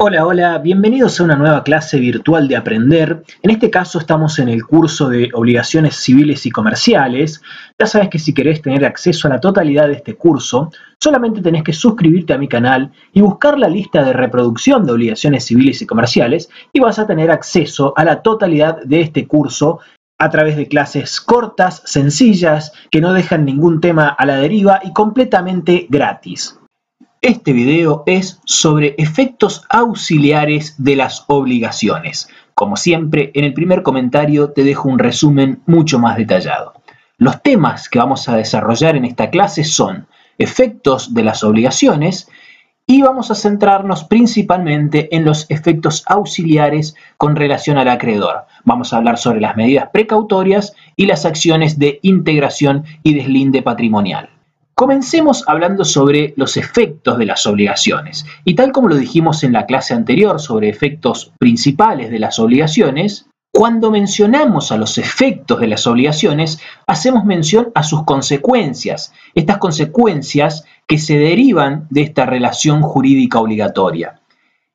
Hola, hola, bienvenidos a una nueva clase virtual de Aprender. En este caso estamos en el curso de Obligaciones Civiles y Comerciales. Ya sabes que si querés tener acceso a la totalidad de este curso, solamente tenés que suscribirte a mi canal y buscar la lista de reproducción de Obligaciones Civiles y Comerciales y vas a tener acceso a la totalidad de este curso a través de clases cortas, sencillas, que no dejan ningún tema a la deriva y completamente gratis. Este video es sobre efectos auxiliares de las obligaciones. Como siempre, en el primer comentario te dejo un resumen mucho más detallado. Los temas que vamos a desarrollar en esta clase son efectos de las obligaciones y vamos a centrarnos principalmente en los efectos auxiliares con relación al acreedor. Vamos a hablar sobre las medidas precautorias y las acciones de integración y deslinde patrimonial. Comencemos hablando sobre los efectos de las obligaciones. Y tal como lo dijimos en la clase anterior sobre efectos principales de las obligaciones, cuando mencionamos a los efectos de las obligaciones, hacemos mención a sus consecuencias, estas consecuencias que se derivan de esta relación jurídica obligatoria.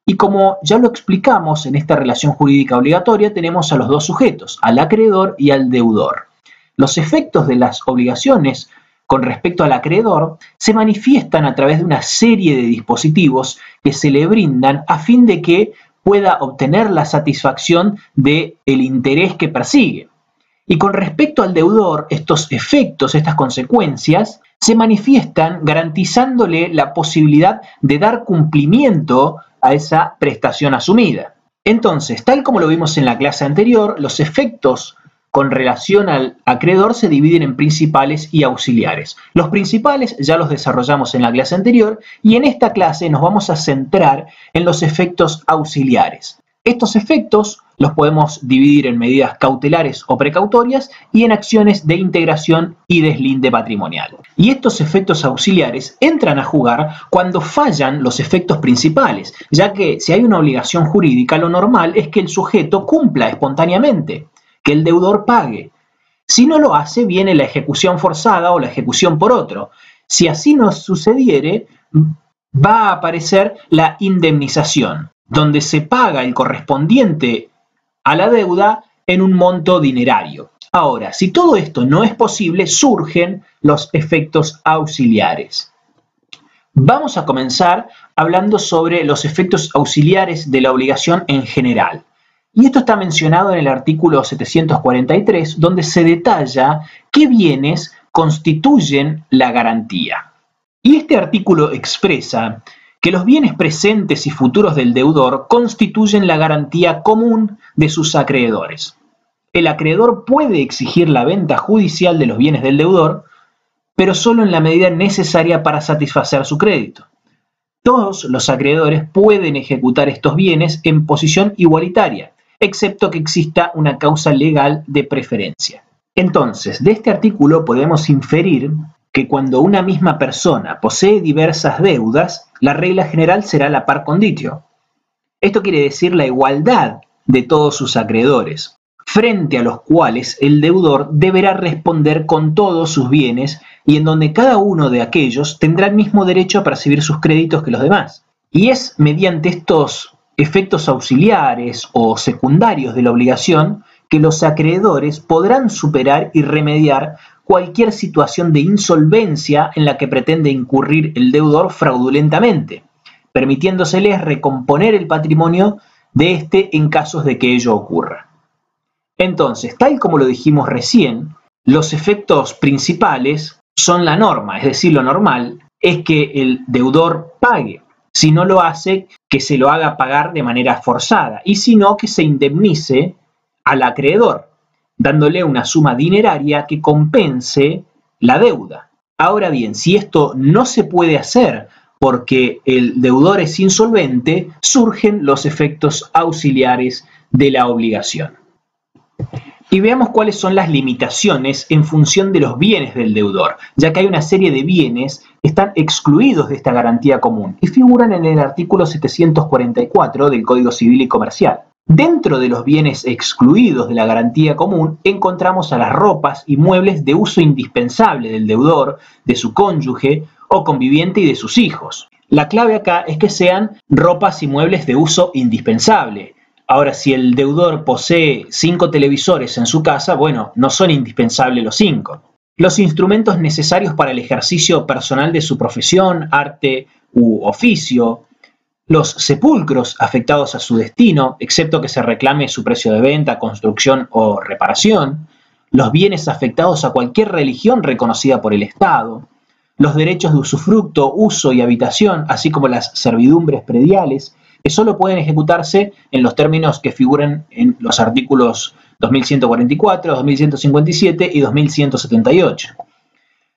Y como ya lo explicamos en esta relación jurídica obligatoria, tenemos a los dos sujetos, al acreedor y al deudor. Los efectos de las obligaciones con respecto al acreedor se manifiestan a través de una serie de dispositivos que se le brindan a fin de que pueda obtener la satisfacción del el interés que persigue. Y con respecto al deudor, estos efectos, estas consecuencias, se manifiestan garantizándole la posibilidad de dar cumplimiento a esa prestación asumida. Entonces, tal como lo vimos en la clase anterior, los efectos con relación al acreedor se dividen en principales y auxiliares. Los principales ya los desarrollamos en la clase anterior y en esta clase nos vamos a centrar en los efectos auxiliares. Estos efectos los podemos dividir en medidas cautelares o precautorias y en acciones de integración y deslinde patrimonial. Y estos efectos auxiliares entran a jugar cuando fallan los efectos principales, ya que si hay una obligación jurídica, lo normal es que el sujeto cumpla espontáneamente que el deudor pague. Si no lo hace, viene la ejecución forzada o la ejecución por otro. Si así no sucediere, va a aparecer la indemnización, donde se paga el correspondiente a la deuda en un monto dinerario. Ahora, si todo esto no es posible, surgen los efectos auxiliares. Vamos a comenzar hablando sobre los efectos auxiliares de la obligación en general. Y esto está mencionado en el artículo 743, donde se detalla qué bienes constituyen la garantía. Y este artículo expresa que los bienes presentes y futuros del deudor constituyen la garantía común de sus acreedores. El acreedor puede exigir la venta judicial de los bienes del deudor, pero solo en la medida necesaria para satisfacer su crédito. Todos los acreedores pueden ejecutar estos bienes en posición igualitaria, excepto que exista una causa legal de preferencia. Entonces, de este artículo podemos inferir que cuando una misma persona posee diversas deudas, la regla general será la par conditio. Esto quiere decir la igualdad de todos sus acreedores, frente a los cuales el deudor deberá responder con todos sus bienes y en donde cada uno de aquellos tendrá el mismo derecho a percibir sus créditos que los demás. Y es mediante estos efectos auxiliares o secundarios de la obligación que los acreedores podrán superar y remediar cualquier situación de insolvencia en la que pretende incurrir el deudor fraudulentamente, permitiéndoseles recomponer el patrimonio de éste en casos de que ello ocurra. Entonces, tal como lo dijimos recién, los efectos principales son la norma, es decir, lo normal es que el deudor pague si no lo hace, que se lo haga pagar de manera forzada y si no, que se indemnice al acreedor, dándole una suma dineraria que compense la deuda. Ahora bien, si esto no se puede hacer porque el deudor es insolvente, surgen los efectos auxiliares de la obligación. Y veamos cuáles son las limitaciones en función de los bienes del deudor, ya que hay una serie de bienes están excluidos de esta garantía común y figuran en el artículo 744 del Código Civil y Comercial. Dentro de los bienes excluidos de la garantía común encontramos a las ropas y muebles de uso indispensable del deudor, de su cónyuge o conviviente y de sus hijos. La clave acá es que sean ropas y muebles de uso indispensable. Ahora, si el deudor posee cinco televisores en su casa, bueno, no son indispensables los cinco. Los instrumentos necesarios para el ejercicio personal de su profesión, arte u oficio, los sepulcros afectados a su destino, excepto que se reclame su precio de venta, construcción o reparación, los bienes afectados a cualquier religión reconocida por el Estado, los derechos de usufructo, uso y habitación, así como las servidumbres prediales, que solo pueden ejecutarse en los términos que figuran en los artículos 2144, 2157 y 2178.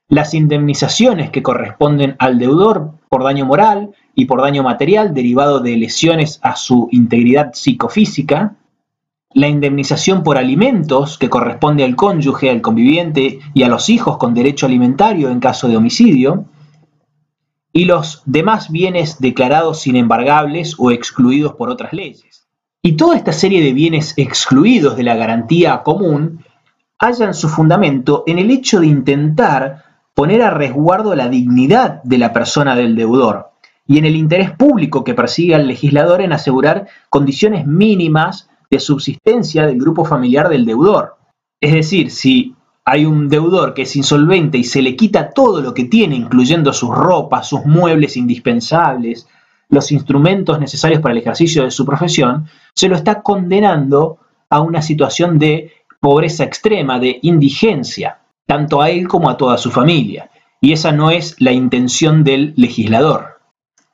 Las indemnizaciones que corresponden al deudor por daño moral y por daño material derivado de lesiones a su integridad psicofísica, la indemnización por alimentos que corresponde al cónyuge, al conviviente y a los hijos con derecho alimentario en caso de homicidio, y los demás bienes declarados inembargables o excluidos por otras leyes. Y toda esta serie de bienes excluidos de la garantía común hallan su fundamento en el hecho de intentar poner a resguardo la dignidad de la persona del deudor, y en el interés público que persigue al legislador en asegurar condiciones mínimas de subsistencia del grupo familiar del deudor. Es decir, si hay un deudor que es insolvente y se le quita todo lo que tiene, incluyendo sus ropas, sus muebles indispensables, los instrumentos necesarios para el ejercicio de su profesión, se lo está condenando a una situación de pobreza extrema, de indigencia, tanto a él como a toda su familia. Y esa no es la intención del legislador.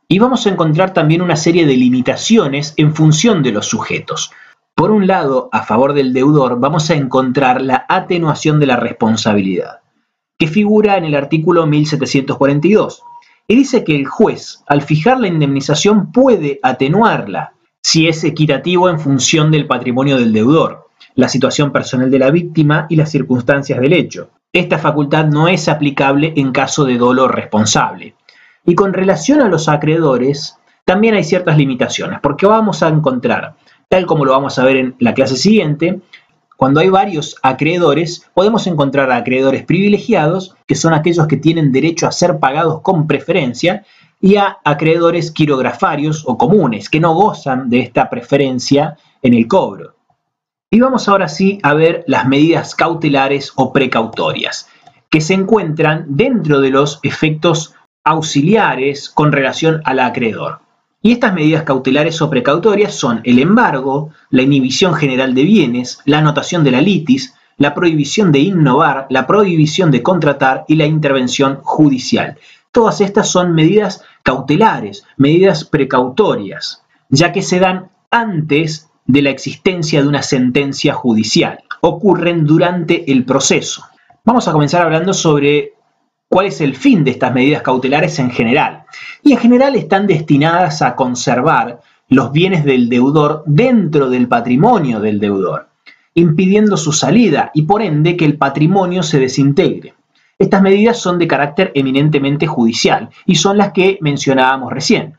Y vamos a encontrar también una serie de limitaciones en función de los sujetos. Por un lado, a favor del deudor, vamos a encontrar la atenuación de la responsabilidad, que figura en el artículo 1742, y dice que el juez, al fijar la indemnización, puede atenuarla si es equitativo en función del patrimonio del deudor, la situación personal de la víctima y las circunstancias del hecho. Esta facultad no es aplicable en caso de dolo responsable. Y con relación a los acreedores, también hay ciertas limitaciones, porque vamos a encontrar, tal como lo vamos a ver en la clase siguiente, cuando hay varios acreedores, podemos encontrar acreedores privilegiados, que son aquellos que tienen derecho a ser pagados con preferencia, y a acreedores quirografarios o comunes, que no gozan de esta preferencia en el cobro. Y vamos ahora sí a ver las medidas cautelares o precautorias, que se encuentran dentro de los efectos auxiliares con relación al acreedor. Y estas medidas cautelares o precautorias son el embargo, la inhibición general de bienes, la anotación de la litis, la prohibición de innovar, la prohibición de contratar y la intervención judicial. Todas estas son medidas cautelares, medidas precautorias, ya que se dan antes de la existencia de una sentencia judicial. Ocurren durante el proceso. Vamos a comenzar hablando sobre cuál es el fin de estas medidas cautelares en general. Y en general están destinadas a conservar los bienes del deudor dentro del patrimonio del deudor, impidiendo su salida y por ende que el patrimonio se desintegre. Estas medidas son de carácter eminentemente judicial y son las que mencionábamos recién.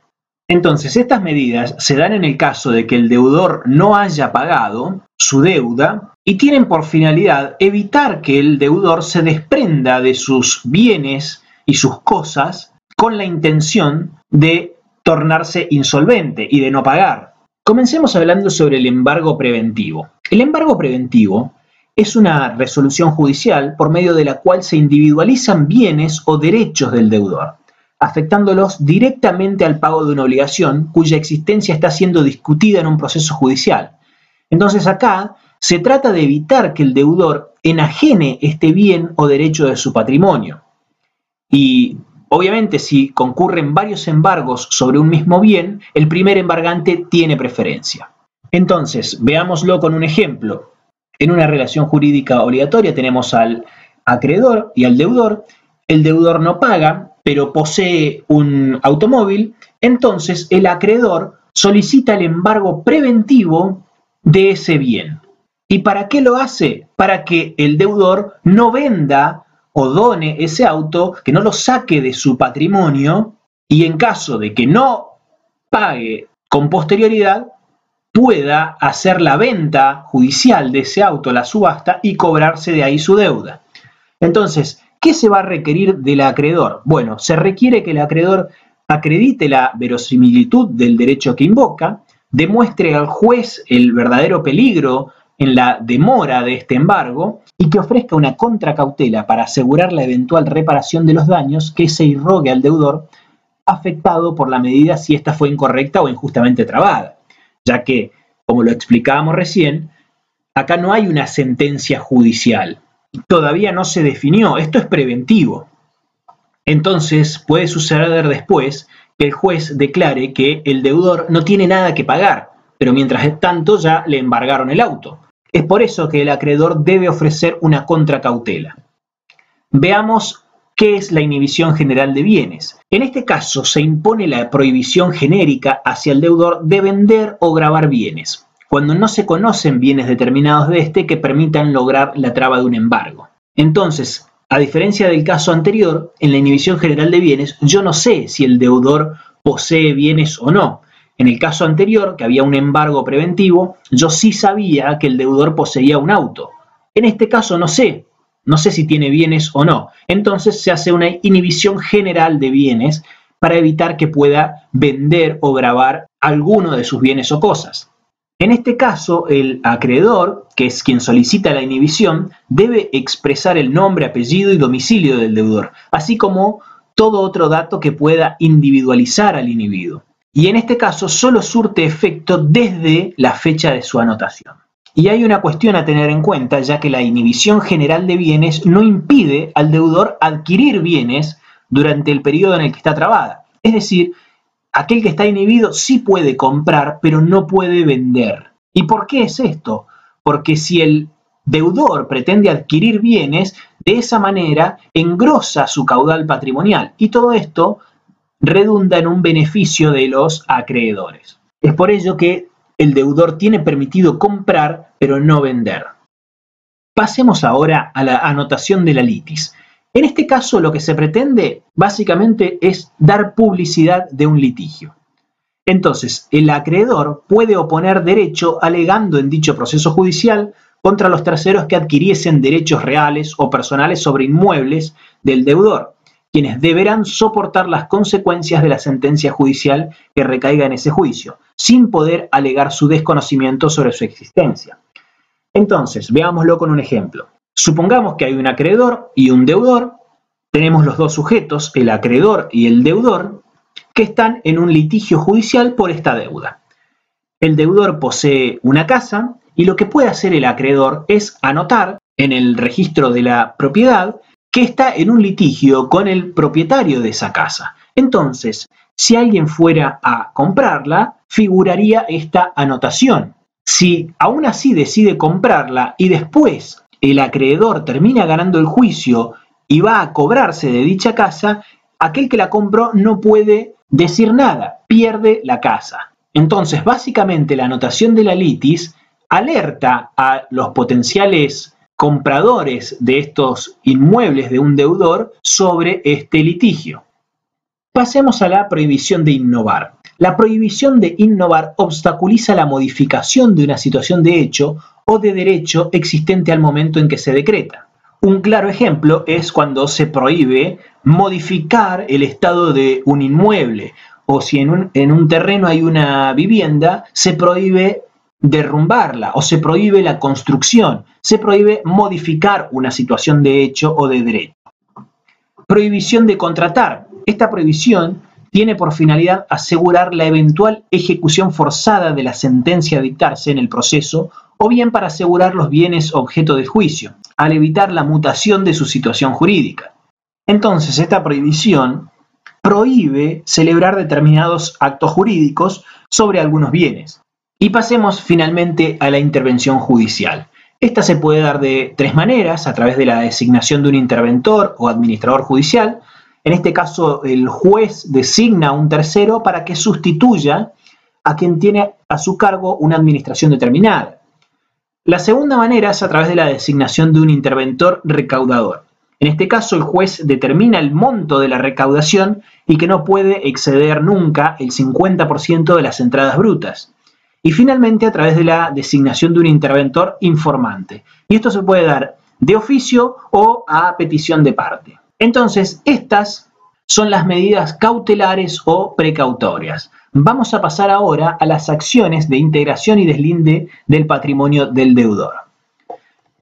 Entonces, estas medidas se dan en el caso de que el deudor no haya pagado su deuda y tienen por finalidad evitar que el deudor se desprenda de sus bienes y sus cosas con la intención de tornarse insolvente y de no pagar. Comencemos hablando sobre el embargo preventivo. El embargo preventivo es una resolución judicial por medio de la cual se individualizan bienes o derechos del deudor, afectándolos directamente al pago de una obligación cuya existencia está siendo discutida en un proceso judicial. Entonces acá se trata de evitar que el deudor enajene este bien o derecho de su patrimonio. Y obviamente si concurren varios embargos sobre un mismo bien, el primer embargante tiene preferencia. Entonces, veámoslo con un ejemplo. En una relación jurídica obligatoria tenemos al acreedor y al deudor. El deudor no paga, pero posee un automóvil. Entonces, el acreedor solicita el embargo preventivo de ese bien. ¿Y para qué lo hace? Para que el deudor no venda o done ese auto, que no lo saque de su patrimonio y en caso de que no pague con posterioridad, pueda hacer la venta judicial de ese auto, la subasta, y cobrarse de ahí su deuda. Entonces, ¿qué se va a requerir del acreedor? Bueno, se requiere que el acreedor acredite la verosimilitud del derecho que invoca, demuestre al juez el verdadero peligro en la demora de este embargo y que ofrezca una contracautela para asegurar la eventual reparación de los daños que se irrogue al deudor afectado por la medida si ésta fue incorrecta o injustamente trabada, ya que, como lo explicábamos recién, acá no hay una sentencia judicial, todavía no se definió, esto es preventivo. Entonces puede suceder después que el juez declare que el deudor no tiene nada que pagar, pero mientras tanto ya le embargaron el auto. Es por eso que el acreedor debe ofrecer una contracautela. Veamos qué es la inhibición general de bienes. En este caso se impone la prohibición genérica hacia el deudor de vender o grabar bienes, cuando no se conocen bienes determinados de este que permitan lograr la traba de un embargo. Entonces, a diferencia del caso anterior, en la inhibición general de bienes, yo no sé si el deudor posee bienes o no. En el caso anterior, que había un embargo preventivo, yo sí sabía que el deudor poseía un auto. En este caso no sé, no sé si tiene bienes o no. Entonces se hace una inhibición general de bienes para evitar que pueda vender o grabar alguno de sus bienes o cosas. En este caso, el acreedor, que es quien solicita la inhibición, debe expresar el nombre, apellido y domicilio del deudor, así como todo otro dato que pueda individualizar al inhibido. Y en este caso solo surte efecto desde la fecha de su anotación. Y hay una cuestión a tener en cuenta, ya que la inhibición general de bienes no impide al deudor adquirir bienes durante el periodo en el que está trabada. Es decir, aquel que está inhibido sí puede comprar, pero no puede vender. ¿Y por qué es esto? Porque si el deudor pretende adquirir bienes, de esa manera engrosa su caudal patrimonial y todo esto redunda en un beneficio de los acreedores. Es por ello que el deudor tiene permitido comprar, pero no vender. Pasemos ahora a la anotación de la litis. En este caso lo que se pretende básicamente es dar publicidad de un litigio. Entonces, el acreedor puede oponer derecho alegando en dicho proceso judicial contra los terceros que adquiriesen derechos reales o personales sobre inmuebles del deudor, quienes deberán soportar las consecuencias de la sentencia judicial que recaiga en ese juicio, sin poder alegar su desconocimiento sobre su existencia. Entonces, veámoslo con un ejemplo. Supongamos que hay un acreedor y un deudor. Tenemos los dos sujetos, el acreedor y el deudor, que están en un litigio judicial por esta deuda. El deudor posee una casa y lo que puede hacer el acreedor es anotar en el registro de la propiedad que está en un litigio con el propietario de esa casa. Entonces, si alguien fuera a comprarla, figuraría esta anotación. Si aún así decide comprarla y después el acreedor termina ganando el juicio y va a cobrarse de dicha casa, aquel que la compró no puede decir nada, pierde la casa. Entonces, básicamente la anotación de la litis alerta a los potenciales compradores de estos inmuebles de un deudor sobre este litigio. Pasemos a la prohibición de innovar. La prohibición de innovar obstaculiza la modificación de una situación de hecho o de derecho existente al momento en que se decreta. Un claro ejemplo es cuando se prohíbe modificar el estado de un inmueble o si en un, en un terreno hay una vivienda, se prohíbe derrumbarla o se prohíbe la construcción, se prohíbe modificar una situación de hecho o de derecho. Prohibición de contratar. Esta prohibición tiene por finalidad asegurar la eventual ejecución forzada de la sentencia a dictarse en el proceso o bien para asegurar los bienes objeto del juicio, al evitar la mutación de su situación jurídica. Entonces, esta prohibición prohíbe celebrar determinados actos jurídicos sobre algunos bienes. Y pasemos finalmente a la intervención judicial. Esta se puede dar de tres maneras, a través de la designación de un interventor o administrador judicial, en este caso, el juez designa a un tercero para que sustituya a quien tiene a su cargo una administración determinada. La segunda manera es a través de la designación de un interventor recaudador. En este caso, el juez determina el monto de la recaudación y que no puede exceder nunca el 50% de las entradas brutas. Y finalmente a través de la designación de un interventor informante. Y esto se puede dar de oficio o a petición de parte. Entonces, estas son las medidas cautelares o precautorias. Vamos a pasar ahora a las acciones de integración y deslinde del patrimonio del deudor.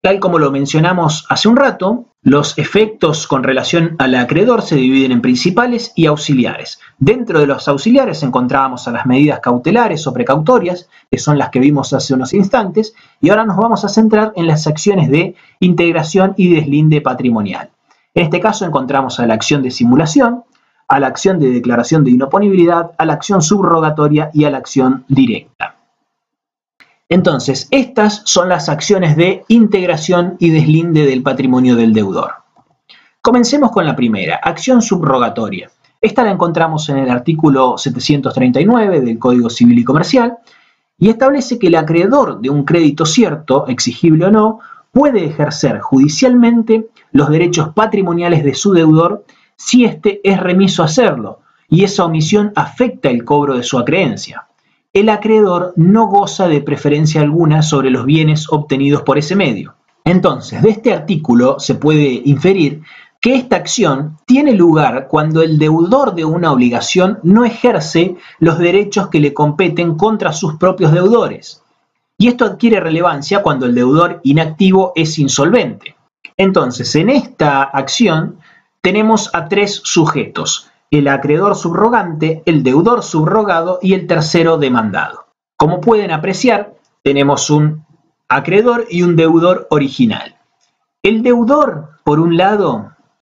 Tal como lo mencionamos hace un rato, los efectos con relación al acreedor se dividen en principales y auxiliares. Dentro de los auxiliares encontrábamos a las medidas cautelares o precautorias, que son las que vimos hace unos instantes, y ahora nos vamos a centrar en las acciones de integración y deslinde patrimonial. En este caso encontramos a la acción de simulación, a la acción de declaración de inoponibilidad, a la acción subrogatoria y a la acción directa. Entonces, estas son las acciones de integración y deslinde del patrimonio del deudor. Comencemos con la primera, acción subrogatoria. Esta la encontramos en el artículo 739 del Código Civil y Comercial y establece que el acreedor de un crédito cierto, exigible o no, puede ejercer judicialmente los derechos patrimoniales de su deudor si éste es remiso a hacerlo y esa omisión afecta el cobro de su acreencia el acreedor no goza de preferencia alguna sobre los bienes obtenidos por ese medio. Entonces, de este artículo se puede inferir que esta acción tiene lugar cuando el deudor de una obligación no ejerce los derechos que le competen contra sus propios deudores. Y esto adquiere relevancia cuando el deudor inactivo es insolvente. Entonces, en esta acción tenemos a tres sujetos, el acreedor subrogante, el deudor subrogado y el tercero demandado. Como pueden apreciar, tenemos un acreedor y un deudor original. El deudor, por un lado,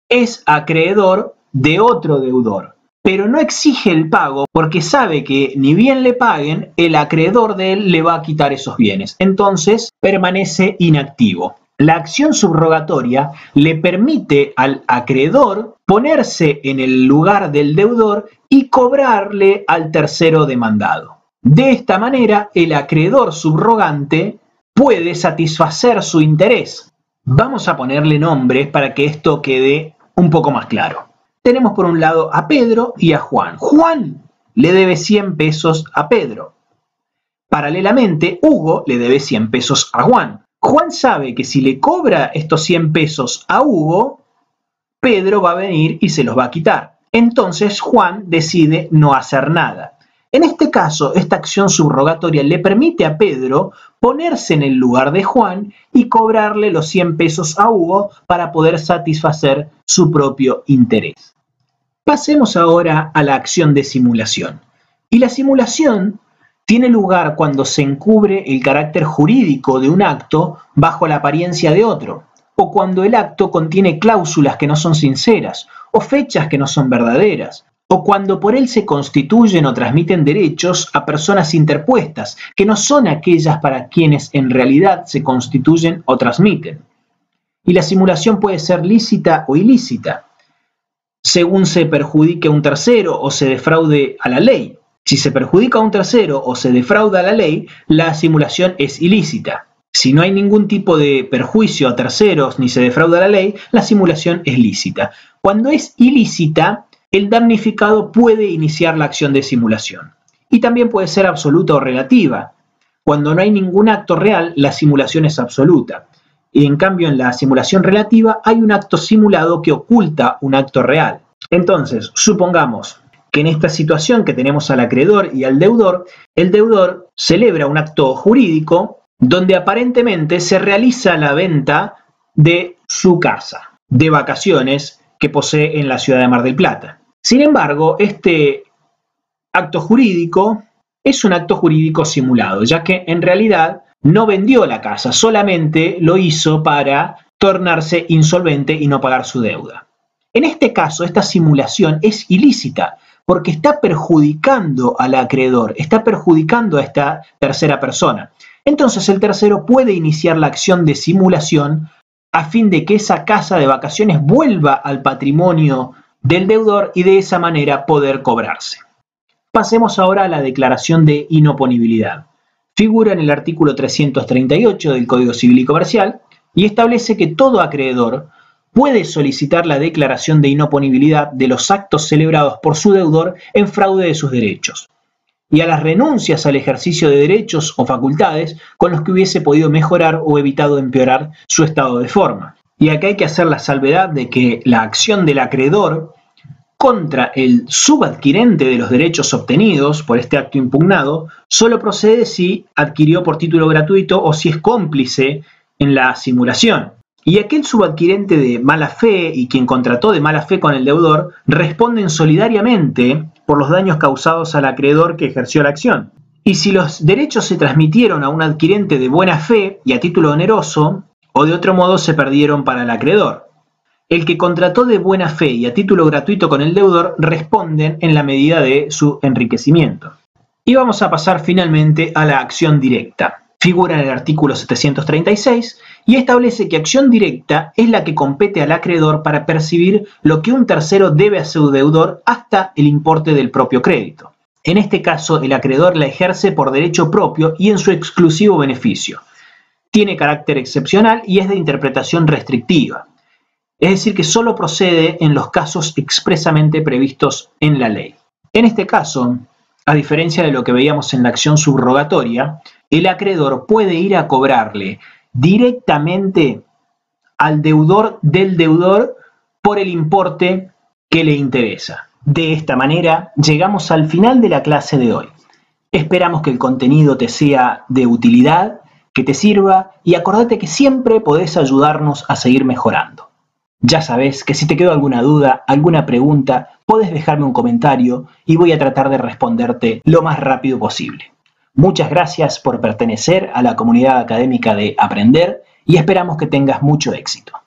es acreedor de otro deudor, pero no exige el pago porque sabe que ni bien le paguen, el acreedor de él le va a quitar esos bienes. Entonces permanece inactivo. La acción subrogatoria le permite al acreedor ponerse en el lugar del deudor y cobrarle al tercero demandado. De esta manera, el acreedor subrogante puede satisfacer su interés. Vamos a ponerle nombres para que esto quede un poco más claro. Tenemos por un lado a Pedro y a Juan. Juan le debe 100 pesos a Pedro. Paralelamente, Hugo le debe 100 pesos a Juan. Juan sabe que si le cobra estos 100 pesos a Hugo, Pedro va a venir y se los va a quitar. Entonces Juan decide no hacer nada. En este caso, esta acción subrogatoria le permite a Pedro ponerse en el lugar de Juan y cobrarle los 100 pesos a Hugo para poder satisfacer su propio interés. Pasemos ahora a la acción de simulación. Y la simulación tiene lugar cuando se encubre el carácter jurídico de un acto bajo la apariencia de otro, o cuando el acto contiene cláusulas que no son sinceras, o fechas que no son verdaderas, o cuando por él se constituyen o transmiten derechos a personas interpuestas, que no son aquellas para quienes en realidad se constituyen o transmiten. Y la simulación puede ser lícita o ilícita, según se perjudique a un tercero o se defraude a la ley, si se perjudica a un tercero o se defrauda la ley, la simulación es ilícita. Si no hay ningún tipo de perjuicio a terceros ni se defrauda la ley, la simulación es lícita. Cuando es ilícita, el damnificado puede iniciar la acción de simulación. Y también puede ser absoluta o relativa. Cuando no hay ningún acto real, la simulación es absoluta. Y en cambio, en la simulación relativa hay un acto simulado que oculta un acto real. Entonces, supongamos que en esta situación que tenemos al acreedor y al deudor, el deudor celebra un acto jurídico donde aparentemente se realiza la venta de su casa de vacaciones que posee en la ciudad de Mar del Plata. Sin embargo, este acto jurídico es un acto jurídico simulado, ya que en realidad no vendió la casa, solamente lo hizo para tornarse insolvente y no pagar su deuda. En este caso, esta simulación es ilícita, porque está perjudicando al acreedor, está perjudicando a esta tercera persona. Entonces el tercero puede iniciar la acción de simulación a fin de que esa casa de vacaciones vuelva al patrimonio del deudor y de esa manera poder cobrarse. Pasemos ahora a la declaración de inoponibilidad. Figura en el artículo 338 del Código Civil y Comercial y establece que todo acreedor puede solicitar la declaración de inoponibilidad de los actos celebrados por su deudor en fraude de sus derechos. y a las renuncias al ejercicio de derechos o facultades con los que hubiese podido mejorar o evitado empeorar su estado de forma. Y acá hay que hacer la salvedad de que la acción del acreedor contra el subadquirente de los derechos obtenidos por este acto impugnado solo procede si adquirió por título gratuito o si es cómplice en la simulación. Y aquel subadquirente de mala fe y quien contrató de mala fe con el deudor responden solidariamente por los daños causados al acreedor que ejerció la acción. Y si los derechos se transmitieron a un adquirente de buena fe y a título oneroso, o de otro modo se perdieron para el acreedor. El que contrató de buena fe y a título gratuito con el deudor responden en la medida de su enriquecimiento. Y vamos a pasar finalmente a la acción directa. Figura en el artículo 736 y establece que acción directa es la que compete al acreedor para percibir lo que un tercero debe a su deudor hasta el importe del propio crédito. En este caso, el acreedor la ejerce por derecho propio y en su exclusivo beneficio. Tiene carácter excepcional y es de interpretación restrictiva es decir, que solo procede en los casos expresamente previstos en la ley. En este caso, a diferencia de lo que veíamos en la acción subrogatoria, el acreedor puede ir a cobrarle directamente al deudor del deudor por el importe que le interesa. De esta manera, llegamos al final de la clase de hoy. Esperamos que el contenido te sea de utilidad, que te sirva y acordate que siempre podés ayudarnos a seguir mejorando. Ya sabes que si te quedó alguna duda, alguna pregunta, puedes dejarme un comentario y voy a tratar de responderte lo más rápido posible. Muchas gracias por pertenecer a la comunidad académica de Aprender y esperamos que tengas mucho éxito.